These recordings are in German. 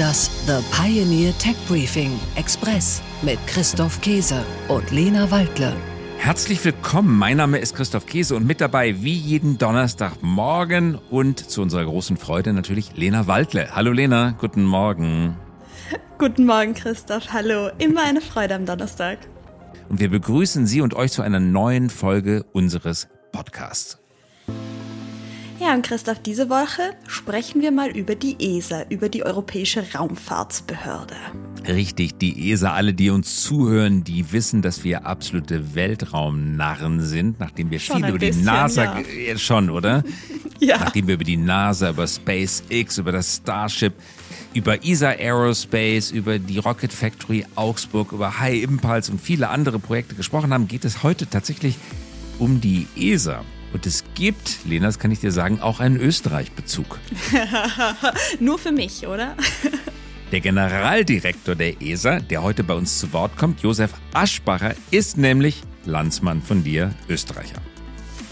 Das The Pioneer Tech Briefing Express mit Christoph Käse und Lena Waldle. Herzlich willkommen, mein Name ist Christoph Käse und mit dabei wie jeden Donnerstagmorgen und zu unserer großen Freude natürlich Lena Waldle. Hallo Lena, guten Morgen. Guten Morgen Christoph, hallo. Immer eine Freude am Donnerstag. Und wir begrüßen Sie und euch zu einer neuen Folge unseres Podcasts. Und Christoph, diese Woche sprechen wir mal über die ESA, über die Europäische Raumfahrtsbehörde. Richtig, die ESA, alle, die uns zuhören, die wissen, dass wir absolute Weltraumnarren sind, nachdem wir Schon viel über bisschen, die NASA, ja. ja. schon, oder? Ja. Nachdem wir über die NASA, über SpaceX, über das Starship, über ESA Aerospace, über die Rocket Factory Augsburg, über High Impulse und viele andere Projekte gesprochen haben, geht es heute tatsächlich um die ESA. Und es gibt, Lena, das kann ich dir sagen, auch einen Österreich-Bezug. Nur für mich, oder? Der Generaldirektor der ESA, der heute bei uns zu Wort kommt, Josef Aschbacher, ist nämlich Landsmann von dir, Österreicher.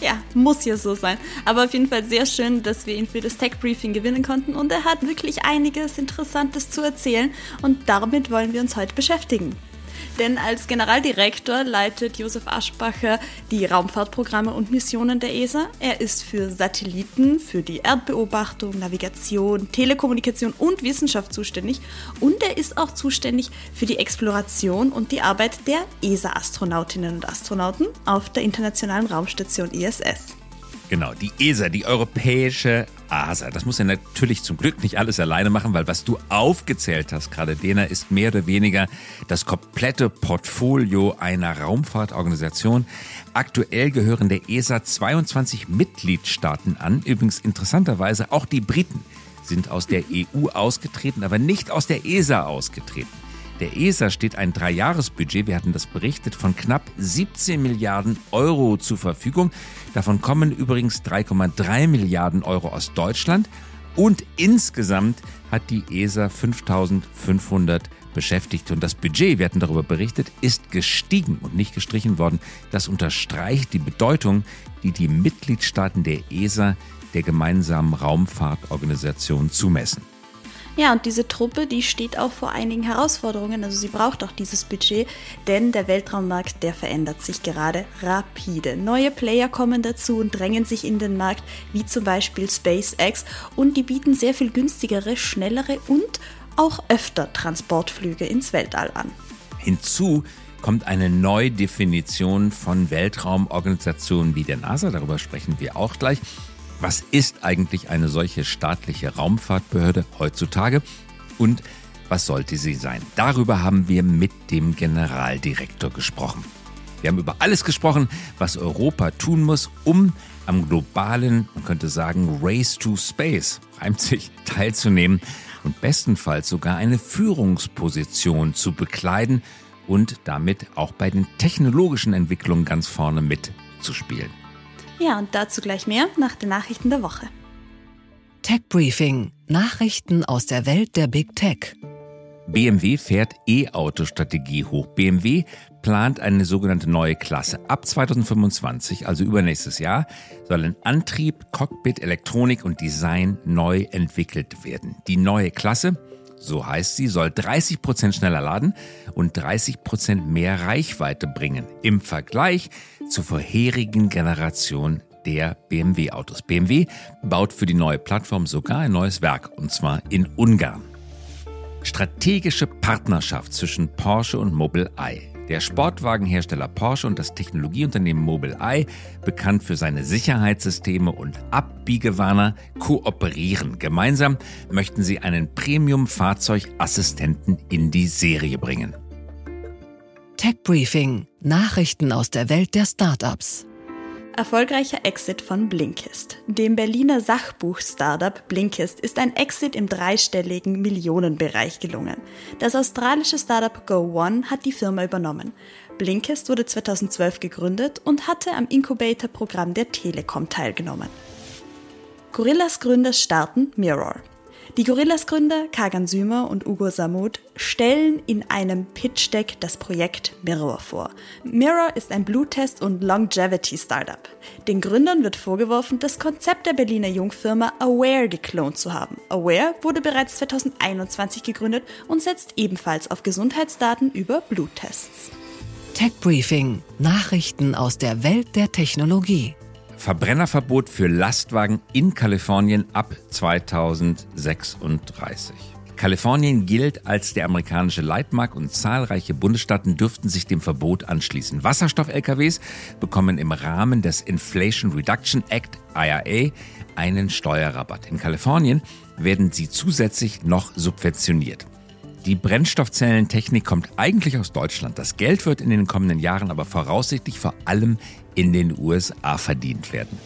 Ja, muss ja so sein. Aber auf jeden Fall sehr schön, dass wir ihn für das Tech Briefing gewinnen konnten und er hat wirklich einiges Interessantes zu erzählen und damit wollen wir uns heute beschäftigen. Denn als Generaldirektor leitet Josef Aschbacher die Raumfahrtprogramme und Missionen der ESA. Er ist für Satelliten, für die Erdbeobachtung, Navigation, Telekommunikation und Wissenschaft zuständig. Und er ist auch zuständig für die Exploration und die Arbeit der ESA-Astronautinnen und Astronauten auf der Internationalen Raumstation ISS. Genau, die ESA, die europäische ASA. Das muss er natürlich zum Glück nicht alles alleine machen, weil was du aufgezählt hast, gerade Dena, ist mehr oder weniger das komplette Portfolio einer Raumfahrtorganisation. Aktuell gehören der ESA 22 Mitgliedstaaten an. Übrigens interessanterweise auch die Briten sind aus der EU ausgetreten, aber nicht aus der ESA ausgetreten. Der ESA steht ein Dreijahresbudget, wir hatten das berichtet, von knapp 17 Milliarden Euro zur Verfügung. Davon kommen übrigens 3,3 Milliarden Euro aus Deutschland. Und insgesamt hat die ESA 5500 Beschäftigte. Und das Budget, wir hatten darüber berichtet, ist gestiegen und nicht gestrichen worden. Das unterstreicht die Bedeutung, die die Mitgliedstaaten der ESA der gemeinsamen Raumfahrtorganisation zumessen. Ja, und diese Truppe, die steht auch vor einigen Herausforderungen. Also sie braucht auch dieses Budget, denn der Weltraummarkt, der verändert sich gerade rapide. Neue Player kommen dazu und drängen sich in den Markt, wie zum Beispiel SpaceX. Und die bieten sehr viel günstigere, schnellere und auch öfter Transportflüge ins Weltall an. Hinzu kommt eine Neudefinition von Weltraumorganisationen wie der NASA. Darüber sprechen wir auch gleich. Was ist eigentlich eine solche staatliche Raumfahrtbehörde heutzutage und was sollte sie sein? Darüber haben wir mit dem Generaldirektor gesprochen. Wir haben über alles gesprochen, was Europa tun muss, um am globalen, man könnte sagen, Race to Space, reimt sich, teilzunehmen und bestenfalls sogar eine Führungsposition zu bekleiden und damit auch bei den technologischen Entwicklungen ganz vorne mitzuspielen. Ja, und dazu gleich mehr nach den Nachrichten der Woche. Tech Briefing Nachrichten aus der Welt der Big Tech. BMW fährt E-Auto-Strategie hoch. BMW plant eine sogenannte neue Klasse. Ab 2025, also übernächstes Jahr, sollen Antrieb, Cockpit, Elektronik und Design neu entwickelt werden. Die neue Klasse, so heißt sie, soll 30 Prozent schneller laden und 30 Prozent mehr Reichweite bringen im Vergleich zur vorherigen Generation der BMW-Autos. BMW baut für die neue Plattform sogar ein neues Werk, und zwar in Ungarn. Strategische Partnerschaft zwischen Porsche und Mobileye. Der Sportwagenhersteller Porsche und das Technologieunternehmen Mobileye, bekannt für seine Sicherheitssysteme und Abbiegewarner, kooperieren. Gemeinsam möchten sie einen Premium-Fahrzeugassistenten in die Serie bringen. Tech Briefing Nachrichten aus der Welt der Startups. Erfolgreicher Exit von Blinkist. Dem Berliner Sachbuch-Startup Blinkist ist ein Exit im dreistelligen Millionenbereich gelungen. Das australische Startup GoOne hat die Firma übernommen. Blinkist wurde 2012 gegründet und hatte am Incubator-Programm der Telekom teilgenommen. Gorillas Gründer starten Mirror. Die Gorillas-Gründer Kagan Sümer und Ugo Samut stellen in einem Pitch-Deck das Projekt Mirror vor. Mirror ist ein Bluttest- und Longevity-Startup. Den Gründern wird vorgeworfen, das Konzept der Berliner Jungfirma Aware geklont zu haben. Aware wurde bereits 2021 gegründet und setzt ebenfalls auf Gesundheitsdaten über Bluttests. Tech Briefing: Nachrichten aus der Welt der Technologie. Verbrennerverbot für Lastwagen in Kalifornien ab 2036. Kalifornien gilt als der amerikanische Leitmark und zahlreiche Bundesstaaten dürften sich dem Verbot anschließen. Wasserstoff-LKWs bekommen im Rahmen des Inflation Reduction Act IRA einen Steuerrabatt. In Kalifornien werden sie zusätzlich noch subventioniert. Die Brennstoffzellentechnik kommt eigentlich aus Deutschland. Das Geld wird in den kommenden Jahren aber voraussichtlich vor allem in den USA verdient werden.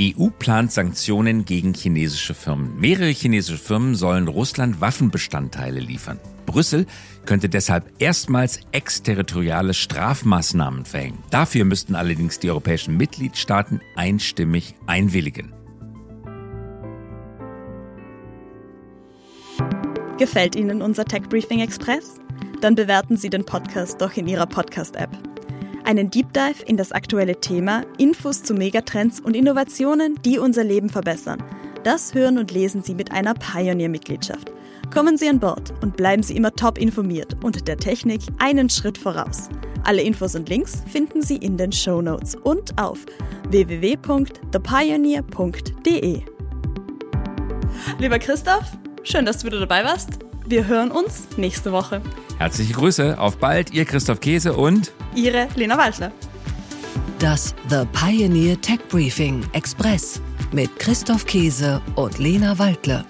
EU plant Sanktionen gegen chinesische Firmen. Mehrere chinesische Firmen sollen Russland Waffenbestandteile liefern. Brüssel könnte deshalb erstmals exterritoriale Strafmaßnahmen verhängen. Dafür müssten allerdings die europäischen Mitgliedstaaten einstimmig einwilligen. Gefällt Ihnen unser Tech Briefing Express? Dann bewerten Sie den Podcast doch in Ihrer Podcast-App. Einen Deep Dive in das aktuelle Thema, Infos zu Megatrends und Innovationen, die unser Leben verbessern. Das hören und lesen Sie mit einer Pioneer-Mitgliedschaft. Kommen Sie an Bord und bleiben Sie immer top informiert und der Technik einen Schritt voraus. Alle Infos und Links finden Sie in den Show Notes und auf www.thepioneer.de. Lieber Christoph, Schön, dass du wieder dabei warst. Wir hören uns nächste Woche. Herzliche Grüße, auf bald, ihr Christoph Käse und Ihre Lena Waldler. Das The Pioneer Tech Briefing Express mit Christoph Käse und Lena Waldle.